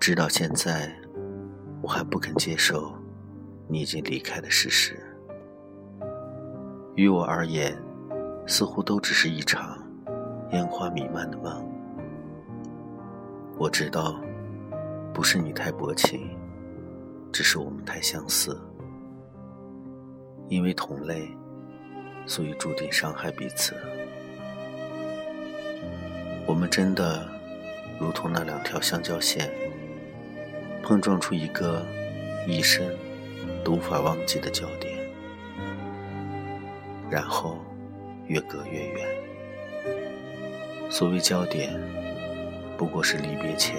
直到现在，我还不肯接受你已经离开的事实。于我而言，似乎都只是一场烟花弥漫的梦。我知道，不是你太薄情，只是我们太相似。因为同类，所以注定伤害彼此。我们真的如同那两条相交线。碰撞出一个一生都无法忘记的焦点，然后越隔越远。所谓焦点，不过是离别前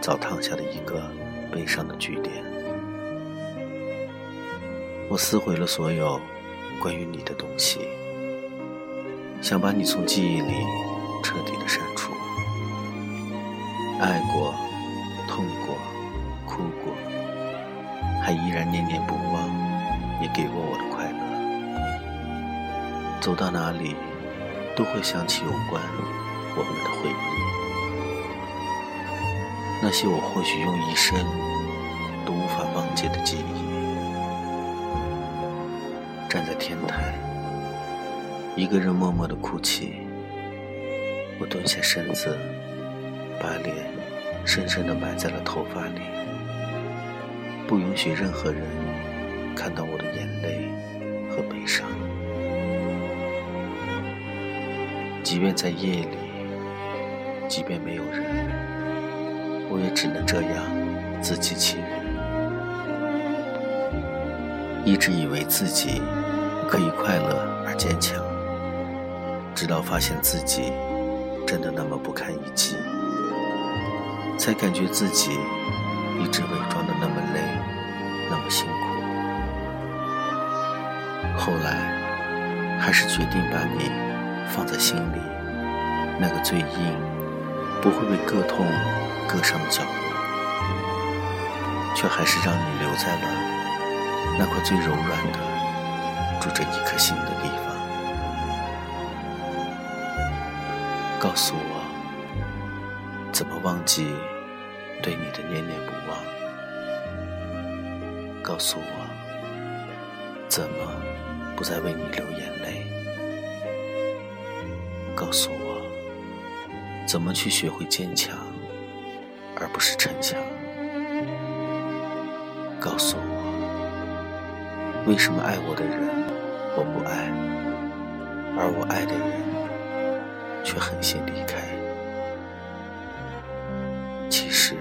早烫下的一个悲伤的句点。我撕毁了所有关于你的东西，想把你从记忆里彻底的删除。爱过，哭过，还依然念念不忘你给过我的快乐。走到哪里，都会想起有关我们的回忆，那些我或许用一生都无法忘记的记忆。站在天台，一个人默默的哭泣。我蹲下身子，把脸深深的埋在了头发里。不允许任何人看到我的眼泪和悲伤，即便在夜里，即便没有人，我也只能这样自欺欺人。一直以为自己可以快乐而坚强，直到发现自己真的那么不堪一击，才感觉自己一直伪装的那么累。辛苦，后来还是决定把你放在心里，那个最硬、不会被割痛、割伤的角落，却还是让你留在了那块最柔软的、住着一颗心的地方。告诉我，怎么忘记对你的念念不忘？告诉我，怎么不再为你流眼泪？告诉我，怎么去学会坚强，而不是逞强？告诉我，为什么爱我的人我不爱，而我爱的人却狠心离开？其实，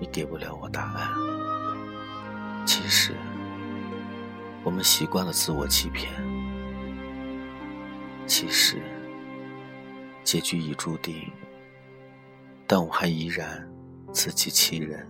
你给不了我答案。其实，我们习惯了自我欺骗。其实，结局已注定，但我还依然自欺欺人。